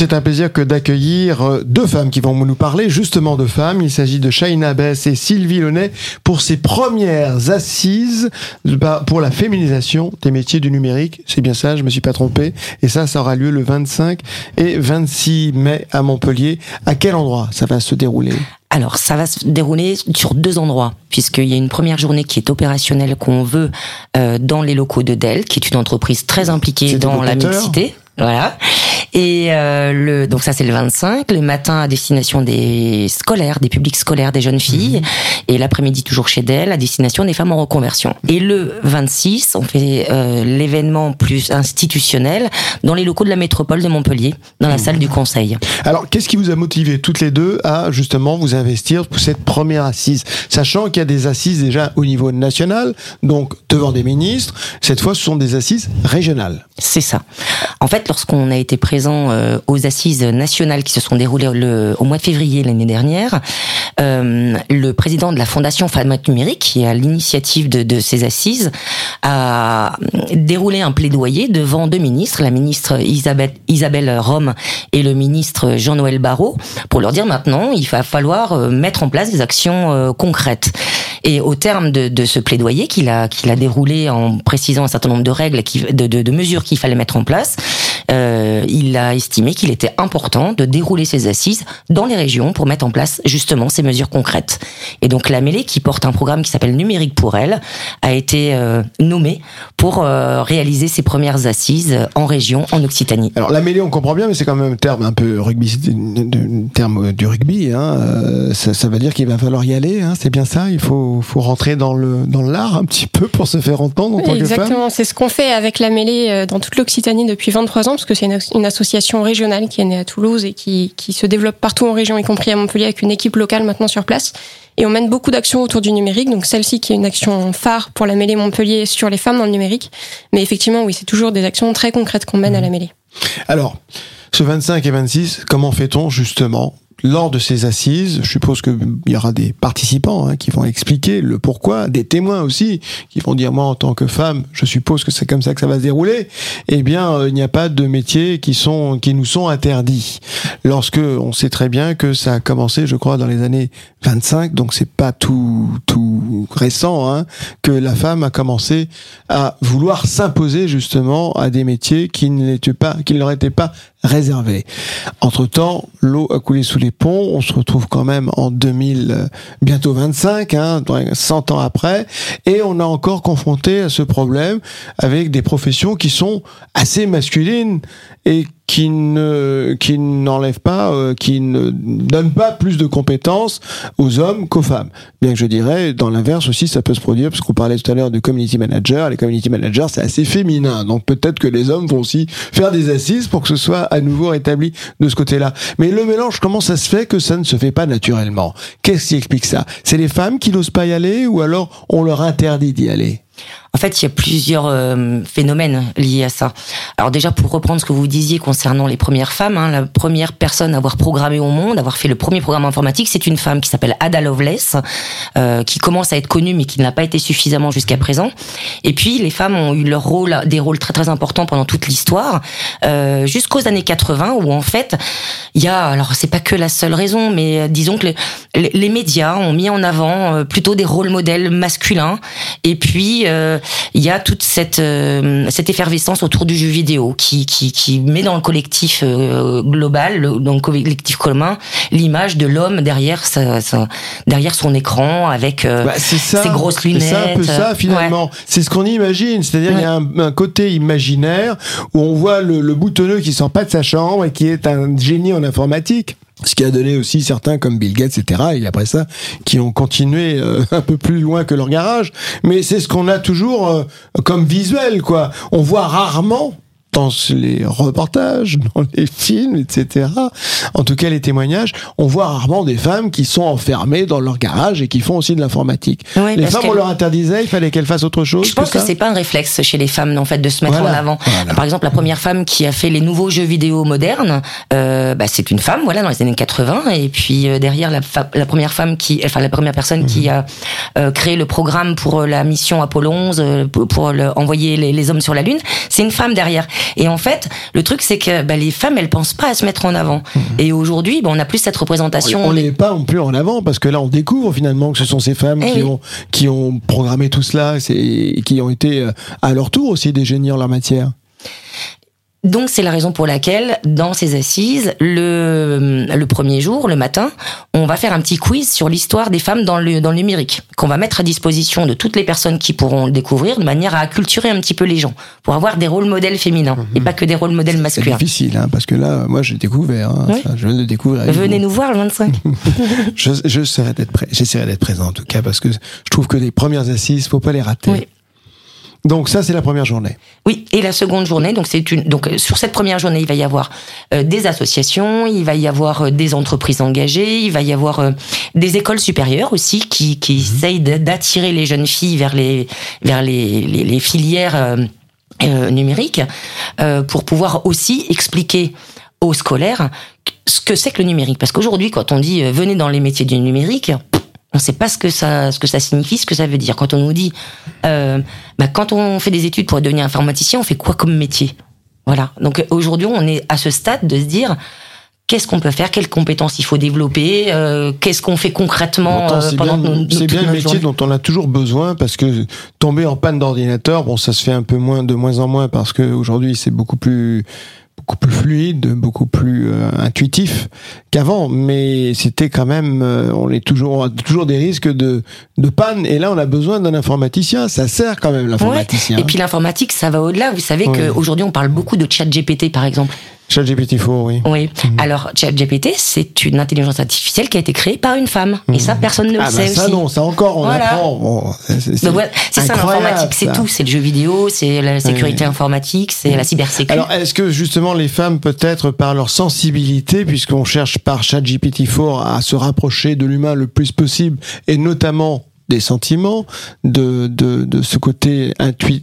C'est un plaisir que d'accueillir euh, deux femmes qui vont nous parler justement de femmes. Il s'agit de Shaina Bess et Sylvie Launay pour ces premières assises bah, pour la féminisation des métiers du numérique. C'est bien ça, je me suis pas trompé. Et ça, ça aura lieu le 25 et 26 mai à Montpellier. À quel endroit ça va se dérouler? Alors, ça va se dérouler sur deux endroits, puisqu'il y a une première journée qui est opérationnelle qu'on veut euh, dans les locaux de Dell, qui est une entreprise très impliquée dans la mixité. Voilà. Et euh, le donc ça c'est le 25, le matin à destination des scolaires, des publics scolaires, des jeunes filles, et l'après-midi toujours chez Dell à destination des femmes en reconversion. Et le 26, on fait euh, l'événement plus institutionnel dans les locaux de la métropole de Montpellier, dans la salle du Conseil. Alors, qu'est-ce qui vous a motivé toutes les deux à justement vous investir pour cette première assise, sachant qu'il y a des assises déjà au niveau national, donc devant des ministres. Cette fois, ce sont des assises régionales. C'est ça. En fait, lorsqu'on a été présent euh, aux assises nationales qui se sont déroulées le, au mois de février l'année dernière, euh, le président de la Fondation Femmes Numérique, qui est à l'initiative de, de, ces assises, a déroulé un plaidoyer devant deux ministres, la ministre Isabelle, Isabelle Rome et le ministre Jean-Noël Barrot, pour leur dire maintenant, il va falloir euh, mettre en place des actions euh, concrètes. Et au terme de, de ce plaidoyer qu'il a, qu'il a déroulé en précisant un certain nombre de règles, qui, de, de mesures qu'il fallait mettre en place, euh, il a estimé qu'il était important de dérouler ces assises dans les régions pour mettre en place justement ces mesures concrètes. Et donc la mêlée, qui porte un programme qui s'appelle Numérique pour elle, a été euh, nommée pour euh, réaliser ses premières assises en région, en Occitanie. Alors la mêlée, on comprend bien, mais c'est quand même un terme un peu rugby, terme du rugby. Hein. Euh, ça, ça, veut dire qu'il va falloir y aller. Hein. C'est bien ça? Il faut, faut rentrer dans le dans l'art un petit peu pour se faire entendre en tant Exactement. que Exactement. C'est ce qu'on fait avec la mêlée dans toute l'Occitanie depuis 23 ans, parce que c'est une, une, association régionale qui est née à Toulouse et qui, qui se développe partout en région, y compris à Montpellier, avec une équipe locale maintenant sur place. Et on mène beaucoup d'actions autour du numérique. Donc celle-ci qui est une action phare pour la mêlée Montpellier sur les femmes dans le numérique. Mais effectivement, oui, c'est toujours des actions très concrètes qu'on mène mmh. à la mêlée. Alors, ce 25 et 26, comment fait-on justement lors de ces assises, je suppose qu'il y aura des participants hein, qui vont expliquer le pourquoi, des témoins aussi qui vont dire moi en tant que femme, je suppose que c'est comme ça que ça va se dérouler. Eh bien, euh, il n'y a pas de métiers qui sont qui nous sont interdits. Lorsque on sait très bien que ça a commencé, je crois, dans les années 25, donc c'est pas tout tout récent hein, que la femme a commencé à vouloir s'imposer justement à des métiers qui n'étaient pas qui ne leur étaient pas réservés. Entre temps, l'eau a coulé sous les ponts. On se retrouve quand même en 2000, bientôt 25, hein, 100 ans après, et on a encore confronté à ce problème avec des professions qui sont assez masculines et qui ne qui n'enlève pas, euh, qui ne donne pas plus de compétences aux hommes qu'aux femmes. Bien que je dirais, dans l'inverse aussi, ça peut se produire, parce qu'on parlait tout à l'heure de community manager. Les community managers, c'est assez féminin, donc peut-être que les hommes vont aussi faire des assises pour que ce soit à nouveau rétabli de ce côté-là. Mais le mélange, comment ça se fait que ça ne se fait pas naturellement? Qu'est-ce qui explique ça? C'est les femmes qui n'osent pas y aller, ou alors on leur interdit d'y aller? En fait, il y a plusieurs euh, phénomènes liés à ça. Alors déjà, pour reprendre ce que vous disiez concernant les premières femmes, hein, la première personne à avoir programmé au monde, avoir fait le premier programme informatique, c'est une femme qui s'appelle Ada Lovelace, euh, qui commence à être connue mais qui n'a pas été suffisamment jusqu'à présent. Et puis, les femmes ont eu leur rôle, des rôles très très importants pendant toute l'histoire, euh, jusqu'aux années 80, où en fait, il y a, alors c'est pas que la seule raison, mais disons que les, les médias ont mis en avant euh, plutôt des rôles modèles masculins, et puis euh, il y a toute cette euh, cette effervescence autour du jeu vidéo qui qui, qui met dans le collectif euh, global, dans le collectif commun, l'image de l'homme derrière sa, sa, derrière son écran avec euh, bah, ça, ses grosses lunettes. C'est un peu ça finalement. Ouais. C'est ce qu'on imagine, c'est-à-dire ouais. il y a un, un, côté imaginaire où on voit le, le boutonneux qui sort pas de sa chambre et qui est un génie en informatique ce qui a donné aussi certains comme Bill Gates, etc. Et après ça, qui ont continué euh, un peu plus loin que leur garage. Mais c'est ce qu'on a toujours euh, comme visuel, quoi. On voit rarement dans les reportages, dans les films, etc. En tout cas, les témoignages, on voit rarement des femmes qui sont enfermées dans leur garage et qui font aussi de l'informatique. Oui, les femmes, on leur interdisait, il fallait qu'elles fassent autre chose. Je pense que, ça c'est pas un réflexe chez les femmes en fait de se mettre Voilà, en avant. voilà. Par exemple, la première femme qui a fait les nouveaux jeux vidéo modernes, euh, bah, c'est une femme, voilà, dans les années 80. Et puis euh, derrière la, première femme qui, enfin la première personne qui a euh, créé le programme pour la mission Apollo 11 euh, pour, pour le- envoyer les, les hommes sur la lune, c'est une femme derrière. Et en fait, le truc c'est que bah, les femmes, elles pensent pas à se mettre en avant. Et aujourd'hui, bah, on a plus cette représentation. On les met pas non plus en avant parce que là on découvre finalement que ce sont ces femmes Eh qui oui. ont qui ont programmé tout cela et qui ont été euh, à leur tour aussi des génies en la matière. Donc c'est la raison pour laquelle, dans ces assises, le, le premier jour, le matin, on va faire un petit quiz sur l'histoire des femmes dans le, dans le numérique, qu'on va mettre à disposition de toutes les personnes qui pourront le découvrir, de manière à acculturer un petit peu les gens, pour avoir des rôles modèles féminins, et pas que des rôles modèles C'est masculins. difficile hein, parce que là moi j'ai découvert hein, Oui. ça, je viens de le découvrir. Venez vous. nous voir le 25. Je, je serai d'être prêt. J'essaierai d'être présent en tout cas parce que je trouve que les premières assises, faut pas les rater. Oui. Donc ça c'est la première journée. Oui, et la seconde journée, donc c'est une donc euh, sur cette première journée, il va y avoir euh, des associations, il va y avoir euh, des entreprises engagées, il va y avoir euh, des écoles supérieures aussi qui qui essayent de- d'attirer les jeunes filles vers les vers les les, les filières euh, euh, numériques euh, pour pouvoir aussi expliquer aux scolaires ce que c'est que le numérique parce qu'aujourd'hui quand on dit euh, venez dans les métiers du numérique on ne sait pas ce que ça ce que ça signifie ce que ça veut dire. Quand on nous dit euh, bah, quand on fait des études pour devenir informaticien on fait quoi comme métier? Voilà. Donc aujourd'hui on est à ce stade de se dire qu'est-ce qu'on peut faire? Quelles compétences il faut développer? Euh, qu'est-ce qu'on fait concrètement euh, c'est pendant bien, nos- c'est bien le métier dont on a toujours besoin parce que tomber en panne d'ordinateur, bon, ça se fait un peu moins, de moins en moins parce que aujourd'hui c'est beaucoup plus beaucoup plus fluide, beaucoup plus euh, intuitif qu'avant, mais c'était quand même, euh, on est toujours, on a toujours des risques de, de panne, et là on a besoin d'un informaticien, ça sert quand même l'informaticien. Et puis l'informatique, ça va au-delà. Vous savez Ouais. qu'aujourd'hui, on parle beaucoup de chat GPT, par exemple. ChatGPT-4, oui. Oui. Mhm. Alors, chat GPT, c'est une intelligence artificielle qui a été créée par une femme. Et ça, personne ne le Ah bah sait ça aussi. non, ça encore on Voilà. apprend. Bon, c'est- ça l'informatique, c'est tout. C'est le jeu vidéo, c'est la sécurité informatique, c'est la cybersécurité. Alors, est-ce que justement les femmes, peut-être par leur sensibilité, puisqu'on cherche par ChatGPT-4 à se rapprocher de l'humain le plus possible, et notamment des sentiments, de, de, de ce côté intui,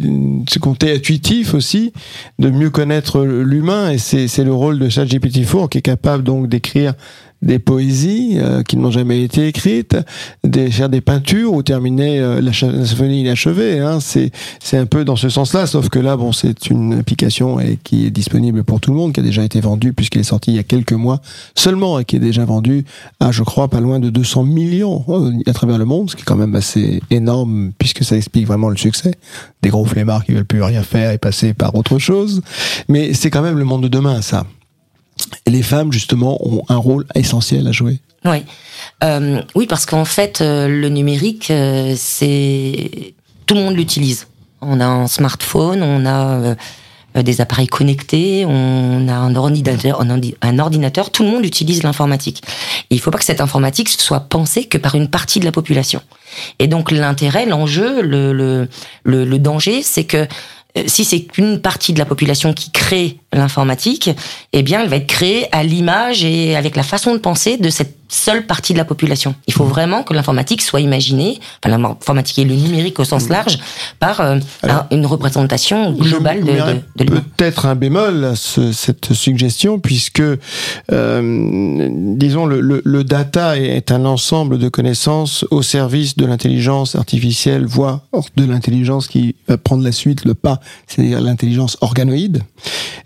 ce côté intuitif aussi, de mieux connaître l'humain, et c'est c'est le rôle de ChatGPT-4 qui est capable donc d'écrire des poésies euh, qui n'ont jamais été écrites, des, faire des peintures ou terminer euh, la, la symphonie inachevée. Hein, c'est c'est un peu dans ce sens-là, sauf que là, bon, c'est une application et qui est disponible pour tout le monde, qui a déjà été vendue puisqu'elle est sortie il y a quelques mois seulement et qui est déjà vendue à, je crois, pas loin de 200 millions euh, à travers le monde, ce qui est quand même assez énorme puisque ça explique vraiment le succès des gros flemmards qui veulent plus rien faire et passer par autre chose. Mais c'est quand même le monde de demain, ça. Les femmes, justement, ont un rôle essentiel à jouer. Oui, euh, oui, parce qu'en fait, euh, le numérique, euh, c'est tout le monde l'utilise. On a un smartphone, on a euh, des appareils connectés, on a un ordinateur, un ordi- un ordinateur. Tout le monde utilise l'informatique. Il faut pas que cette informatique soit pensée que par une partie de la population. Et donc l'intérêt, l'enjeu, le, le, le, danger, c'est que si c'est qu'une partie de la population qui crée l'informatique, eh bien, elle va être créée à l'image et avec la façon de penser de cette seule partie de la population. Il faut vraiment que l'informatique soit imaginée, enfin l'informatique et le numérique au sens large, par euh, Alors, une représentation globale de. Peut-être un bémol à ce- cette suggestion, puisque, euh, disons, le, le- le data est un ensemble de connaissances au service de l'intelligence artificielle, voire de l'intelligence qui va prendre la suite, le pas, c'est-à-dire l'intelligence organoïde.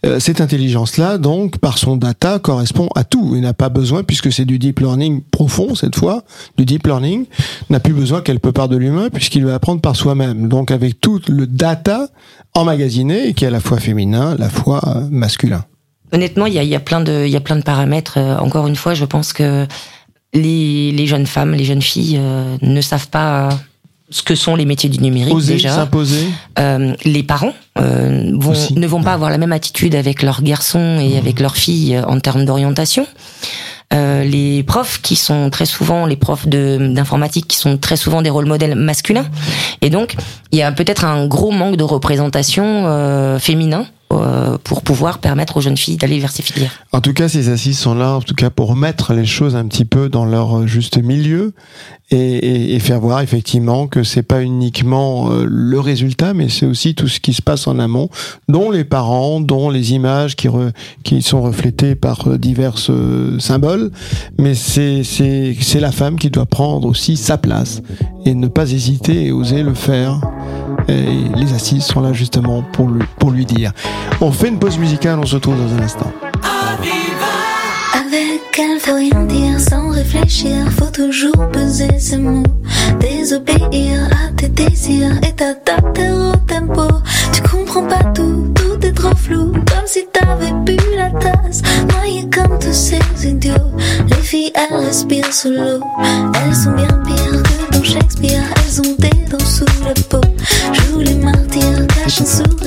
Euh, cette intelligence-là, donc, par son data, correspond à tout et n'a pas besoin, puisque c'est du deep learning profond cette fois, du deep learning, n'a plus besoin quelque part de l'humain, puisqu'il va apprendre par soi-même. Donc, avec tout le data emmagasiné, et qui est à la fois féminin, à la fois euh, masculin. Honnêtement, il y a, y a plein de, il y a plein de paramètres. Euh, encore une fois, je pense que les, les jeunes femmes, les jeunes filles euh, ne savent pas ce que sont les métiers du numérique Oser déjà. s'imposer. Euh, les parents euh, vont, Aussi. ne vont pas avoir la même attitude avec leurs garçons et avec leurs filles en termes d'orientation. Euh, les profs qui sont très souvent les profs d'informatique qui sont très souvent des rôles modèles masculins. Et donc il y a peut-être un gros manque de représentation euh, féminin pour pouvoir permettre aux jeunes filles d'aller vers ces filières. En tout cas, ces assises sont là, en tout cas, pour remettre les choses un petit peu dans leur juste milieu et, et, faire voir effectivement que c'est pas uniquement euh, le résultat, mais c'est aussi tout ce qui se passe en amont, dont les parents, dont les images qui, qui sont reflétées par euh, divers euh, symboles. Mais c'est c'est la femme qui doit prendre aussi sa place et ne pas hésiter et oser le faire. Et les assises sont là justement pour lui, dire. On fait une pause musicale, on se retrouve dans un instant. Avec elle, faut rien dire sans réfléchir, faut toujours peser ses mots. Désobéir à tes désirs et t'adapter au tempo. Tu comprends pas tout, tout est trop flou, comme si t'avais bu la tasse. Noyé comme tous ces idiots. Les filles, elles respirent sous l'eau. Elles sont bien pires que dans Shakespeare, soup.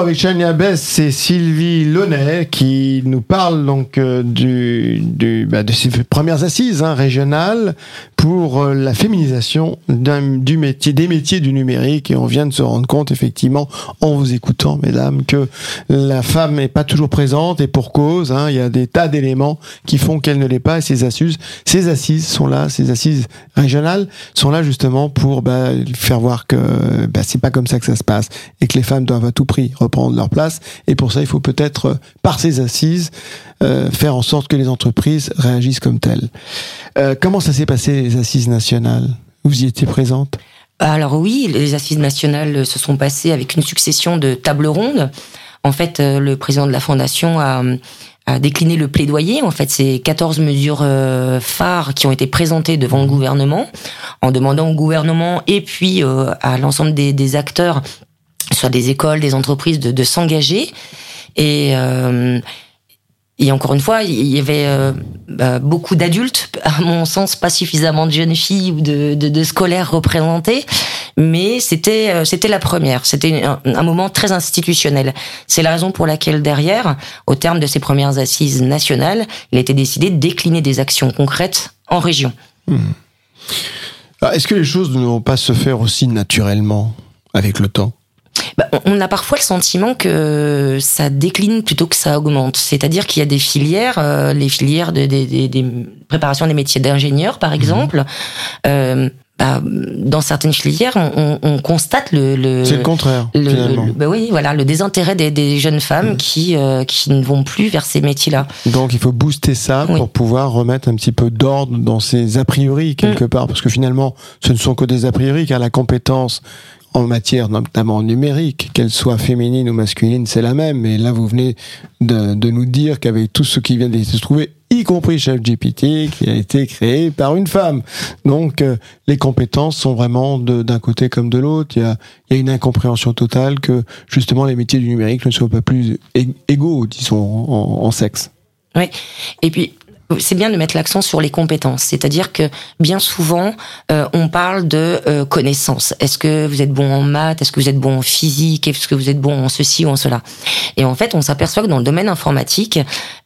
Avec Chania Bess, c'est Sylvie Launay qui nous parle donc euh, du, du, bah, de ses premières assises hein, régionales pour euh, la féminisation du métier, des métiers du numérique. Et on vient de se rendre compte, effectivement, en vous écoutant, mesdames, que la femme n'est pas toujours présente et pour cause. hein, il y a des tas d'éléments qui font qu'elle ne l'est pas. Et ces assises, ces assises sont là, ces assises régionales sont là justement pour bah, faire voir que bah, c'est pas comme ça que ça se passe et que les femmes doivent à tout prix reprendre leur place. Et pour ça, il faut peut-être, euh, par ces assises, euh, faire en sorte que les entreprises réagissent comme telles. Euh, comment ça s'est passé les assises nationales? Vous y étiez présente? Alors oui, les assises nationales se sont passées avec une succession de tables rondes. En fait, le président de la fondation a, décliné le plaidoyer. En fait, c'est 14 mesures phares qui ont été présentées devant le gouvernement, en demandant au gouvernement et puis à l'ensemble des acteurs, soit des écoles, des entreprises, de, s'engager. Et euh, et encore une fois, il y avait euh, bah, beaucoup d'adultes, à mon sens, pas suffisamment de jeunes filles ou de, scolaires représentés, mais c'était euh, c'était la première. C'était un, moment très institutionnel. C'est la raison pour laquelle derrière, au terme de ces premières assises nationales, il a été décidé de décliner des actions concrètes en région. Ah, Est-ce que les choses ne vont pas se faire aussi naturellement avec le temps? Bah, on- a parfois le sentiment que ça décline plutôt que ça augmente. C'est-à-dire qu'il y a des filières, euh, les filières de, des- des- des préparations des métiers d'ingénieur, par exemple. euh, bah, dans certaines filières, on, on- on constate le, le C'est le contraire, le- finalement. le- bah oui, voilà, le désintérêt des, des jeunes femmes qui euh, qui ne vont plus vers ces métiers-là. Donc il faut booster ça Oui. pour pouvoir remettre un petit peu d'ordre dans ces a priori quelque part, parce que finalement ce ne sont que des a priori, car la compétence en matière notamment numérique, qu'elle soit féminine ou masculine, c'est la même. Et là, vous venez de, de nous dire qu'avec tout ce qui vient de se trouver, y compris ChatGPT, qui a été créé par une femme. Donc, euh, les compétences sont vraiment d'un côté comme de l'autre. Il y a, y a une incompréhension totale que, justement, les métiers du numérique ne soient pas plus égaux, disons, en, en sexe. Oui. Et puis, c'est bien de mettre l'accent sur les compétences. C'est-à-dire que bien souvent, euh, on parle de euh, connaissances. Est-ce que vous êtes bon en maths? Est-ce que vous êtes bon en physique? Est-ce que vous êtes bon en ceci ou en cela? Et en fait, on s'aperçoit que dans le domaine informatique,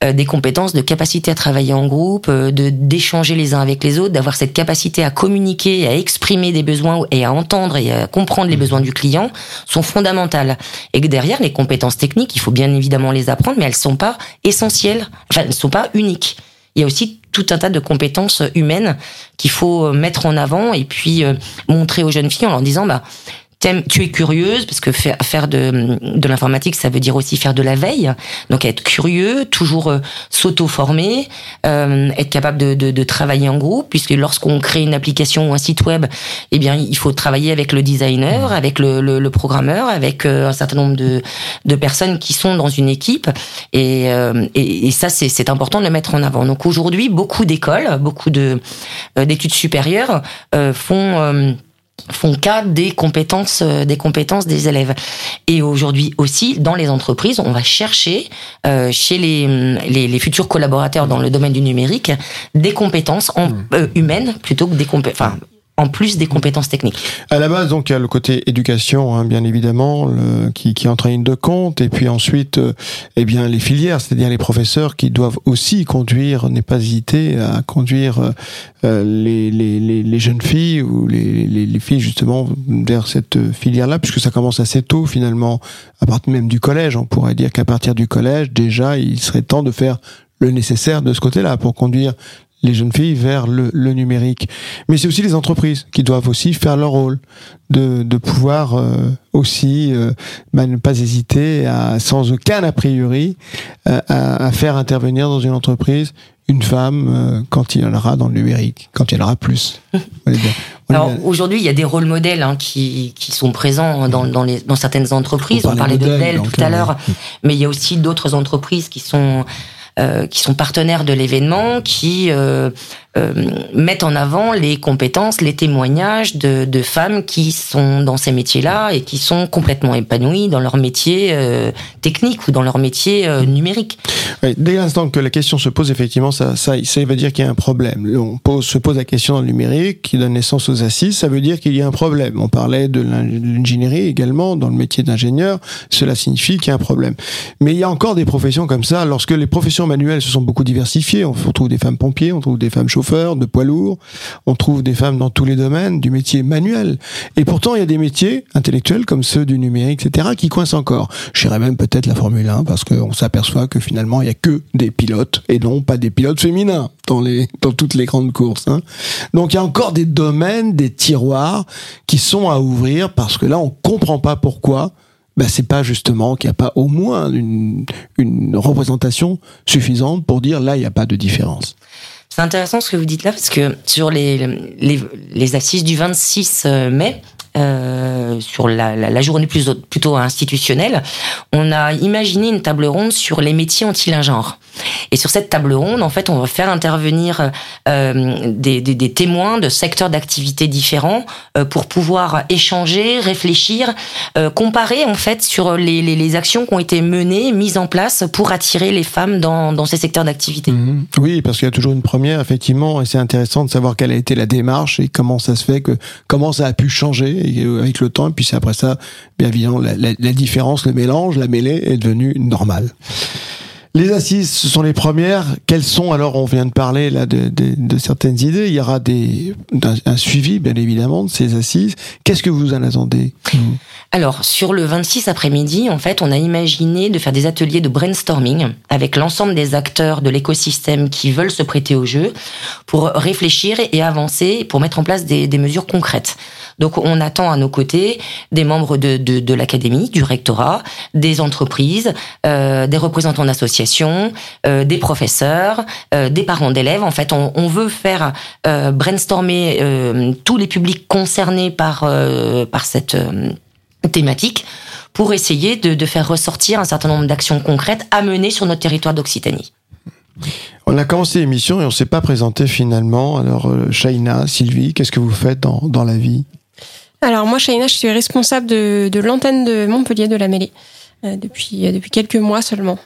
euh, des compétences de capacité à travailler en groupe, de d'échanger les uns avec les autres, d'avoir cette capacité à communiquer, à exprimer des besoins et à entendre et à comprendre les besoins du client sont fondamentales. Et que derrière, les compétences techniques, il faut bien évidemment les apprendre, mais elles sont pas essentielles, enfin, elles ne sont pas uniques il y a aussi tout un tas de compétences humaines qu'il faut mettre en avant et puis euh, montrer aux jeunes filles en leur disant bah tu es curieuse, parce que faire, de, de l'informatique, ça veut dire aussi faire de la veille. Donc être curieux, toujours euh, s'auto-former, euh, être capable de, de, de, travailler en groupe, puisque lorsqu'on crée une application ou un site web, eh bien il faut travailler avec le designer, mmh. avec le, le, le programmeur, avec euh, un certain nombre de, de personnes qui sont dans une équipe. Et, euh, et, et ça, c'est important de le mettre en avant. Donc aujourd'hui, beaucoup d'écoles, beaucoup de d'études supérieures font font cas des compétences euh, des compétences des élèves et aujourd'hui aussi dans les entreprises on va chercher euh, chez les, les, les futurs collaborateurs dans le domaine du numérique des compétences en, mmh. euh, humaines plutôt que des compétences enfin en plus des compétences techniques. À la base, donc, il y a le côté éducation, hein, bien évidemment, le, qui, qui entre en ligne de compte, et puis ensuite, euh, eh bien, les filières, c'est-à-dire les professeurs qui doivent aussi conduire, n'est pas hésiter à conduire euh, les, les, les, les, jeunes filles ou les, les, les filles justement vers cette filière-là, puisque ça commence assez tôt finalement, à partir même du collège. On pourrait dire qu'à partir du collège, déjà, il serait temps de faire le nécessaire de ce côté-là pour conduire les jeunes filles vers le, le numérique. Mais c'est aussi les entreprises qui doivent aussi faire leur rôle, de, de pouvoir euh, aussi euh, bah, ne pas hésiter à, sans aucun a priori, euh, à, à, faire intervenir dans une entreprise une femme quand il y en aura dans le numérique, quand il y en aura plus. Alors aujourd'hui, il y a des rôles modèles hein, qui, qui sont présents dans, dans, les, dans certaines entreprises. On, parlait de Dell tout à l'heure, mais il y a aussi d'autres entreprises qui sont euh, qui sont partenaires de l'événement, qui euh, euh, mettent en avant les compétences, les témoignages de, femmes qui sont dans ces métiers-là et qui sont complètement épanouies dans leur métier euh, technique ou dans leur métier euh, numérique. Dès l'instant que la question se pose, effectivement, ça, ça, veut dire qu'il y a un problème. On se pose la question dans le numérique qui donne naissance aux assises, ça veut dire qu'il y a un problème. On parlait de l'ingénierie également, dans le métier d'ingénieur, cela signifie qu'il y a un problème. Mais il y a encore des professions comme ça, lorsque les professions manuelles se sont beaucoup diversifiées, on trouve des femmes pompiers, on trouve des femmes chauffeurs, de poids lourds. On trouve des femmes dans tous les domaines du métier manuel. Et pourtant, il y a des métiers intellectuels comme ceux du numérique, etc., qui coincent encore. Je dirais même peut-être la Formule 1 parce qu'on s'aperçoit que finalement, il y a que des pilotes et non pas des pilotes féminins dans les dans toutes les grandes courses. Hein. Donc il y a encore des domaines, des tiroirs qui sont à ouvrir parce que là, on comprend pas pourquoi ben c'est pas justement qu'il n'y a pas au moins une, une représentation suffisante pour dire là il n'y a pas de différence. C'est intéressant ce que vous dites là, parce que sur les, les, les assises du 26 euh, mai, euh, sur la, la, journée plus, plutôt institutionnelle, on a imaginé une table ronde sur les métiers anti-genre. Et sur cette table ronde, en fait, on va faire intervenir euh, des, des, des, témoins de secteurs d'activité différents pour pouvoir échanger, réfléchir, comparer en fait sur les, les, les, actions qui ont été menées, mises en place pour attirer les femmes dans, dans ces secteurs d'activité. Mmh. Oui, parce qu'il y a toujours une première, effectivement, et c'est intéressant de savoir quelle a été la démarche et comment ça se fait que comment ça a pu changer avec le temps. Et puis après ça, bien évidemment, la, différence, le mélange, la mêlée est devenue normale. Les assises, ce sont les premières. Quelles sont alors On vient de parler là de, certaines idées. Il y aura des un, suivi, bien évidemment, de ces assises. Qu'est-ce que vous en attendez Alors sur le 26 après-midi, en fait, on a imaginé de faire des ateliers de brainstorming avec l'ensemble des acteurs de l'écosystème qui veulent se prêter au jeu pour réfléchir et avancer, pour mettre en place des, mesures concrètes. Donc on attend à nos côtés des membres de, de, de l'académie, du rectorat, des entreprises, euh, des représentants d'associations associations, euh, des professeurs, euh, des parents d'élèves. En fait, on, on veut faire euh, brainstormer euh, tous les publics concernés par euh, par cette euh, thématique pour essayer de, de faire ressortir un certain nombre d'actions concrètes à mener sur notre territoire d'Occitanie. On a commencé l'émission et on s'est pas présenté finalement. Alors, Shaina, Sylvie, qu'est-ce que vous faites dans, dans la vie? Alors moi, Shaina, je suis responsable de, de l'antenne de Montpellier de la mêlée euh, depuis, depuis quelques mois seulement.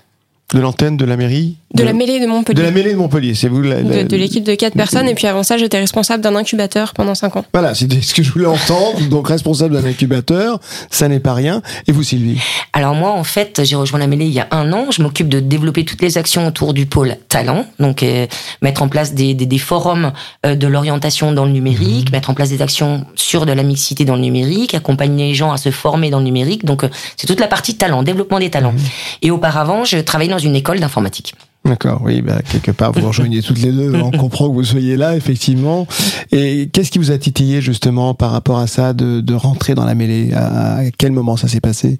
De l'antenne de la mairie De, la mêlée de Montpellier. De la mêlée de Montpellier, c'est vous la- la- de, de l'équipe de quatre personnes. Et puis avant ça, j'étais responsable d'un incubateur pendant cinq ans. Voilà, c'était ce que je voulais entendre. Donc, responsable d'un incubateur, ça n'est pas rien. Et vous, Sylvie Alors moi, en fait, j'ai rejoint la mêlée il y a un an. Je m'occupe de développer toutes les actions autour du pôle talent, donc euh, mettre en place des, des, des forums euh, de l'orientation dans le numérique, mettre en place des actions sur de la mixité dans le numérique, accompagner les gens à se former dans le numérique. Donc euh, c'est toute la partie talent, développement des talents. Et auparavant, je travaillais dans une école d'informatique. D'accord, oui, bah, quelque part, vous rejoignez toutes les deux. On comprend que vous soyez là, effectivement. Et qu'est-ce qui vous a titillé, justement, par rapport à ça, de, de rentrer dans la mêlée? À, quel moment ça s'est passé?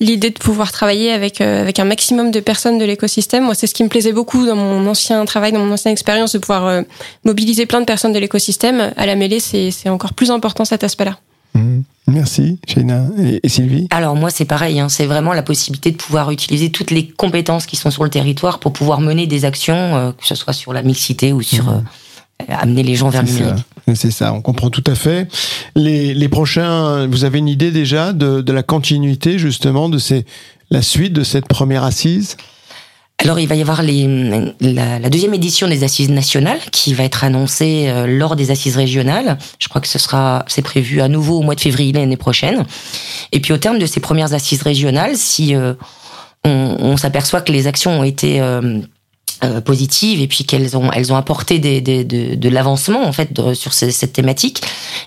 L'idée de pouvoir travailler avec, euh, avec un maximum de personnes de l'écosystème, moi, c'est ce qui me plaisait beaucoup dans mon ancien travail, dans mon ancienne expérience, de pouvoir euh, mobiliser plein de personnes de l'écosystème. À la mêlée, c'est c'est encore plus important cet aspect-là. Mhm. Merci, Shaina. Et, et Sylvie Alors moi, c'est pareil. Hein, c'est vraiment la possibilité de pouvoir utiliser toutes les compétences qui sont sur le territoire pour pouvoir mener des actions, euh, que ce soit sur la mixité ou sur euh, amener les gens vers le numérique. C'est ça, on comprend tout à fait. Les, les prochains, vous avez une idée déjà de, de la continuité, justement, de ces, la suite de cette première assise? Alors, il va y avoir les, la, la deuxième édition des assises nationales qui va être annoncée euh, lors des assises régionales. Je crois que ce sera, c'est prévu à nouveau au mois de février l'année prochaine. Et puis, au terme de ces premières assises régionales, si euh, on, on s'aperçoit que les actions ont été euh, euh, positives et puis qu'elles ont elles ont apporté des, des- de, de l'avancement en fait sur cette thématique,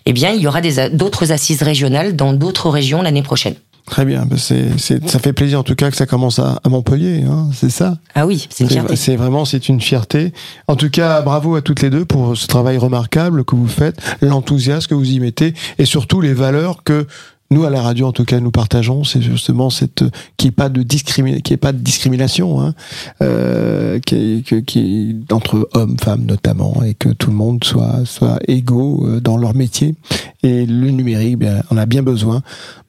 eh bien, il y aura d'autres assises régionales dans d'autres régions l'année prochaine. Très bien, bah, c'est, ça fait plaisir en tout cas que ça commence à, à Montpellier, hein, c'est ça? Ah oui, c'est une fierté. C'est vraiment, c'est une fierté. En tout cas, bravo à toutes les deux pour ce travail remarquable que vous faites, l'enthousiasme que vous y mettez et surtout les valeurs que nous à la radio en tout cas nous partageons. C'est justement cette qui est pas de discrimination, qui est pas de discrimination, hein, euh, qui est, qui est entre hommes, femmes notamment, et que tout le monde soit soit égaux euh, dans leur métier. Et le numérique, bien, on a bien besoin.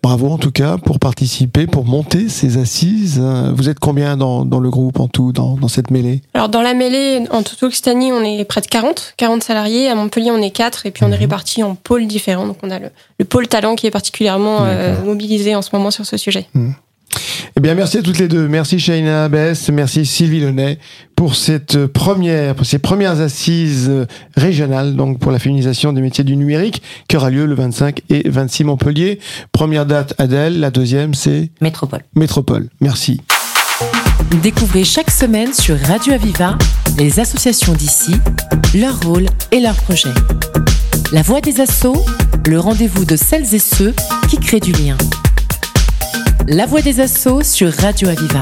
Bravo en tout cas pour participer, pour monter ces assises. Vous êtes combien dans, dans le groupe en tout, dans, dans cette mêlée? Alors dans la mêlée, en toute Occitanie, on est près de 40, 40 salariés. À Montpellier, on est 4 et puis on est répartis en pôles différents. Donc on a le, le pôle talent qui est particulièrement euh, mobilisé en ce moment sur ce sujet. Eh bien, merci à toutes les deux. Merci Shaina Abès, merci Sylvie Launay pour cette première, pour ces premières assises euh, régionales, donc pour la féminisation des métiers du numérique, qui aura lieu le 25 et 26 Montpellier. Première date Adèle, la deuxième c'est Métropole. Métropole. Merci. Découvrez chaque semaine sur Radio Aviva les associations d'ici, leur rôle et leurs projets. La voix des assauts, le rendez-vous de celles et ceux qui créent du lien. La voix des assauts sur Radio Aviva.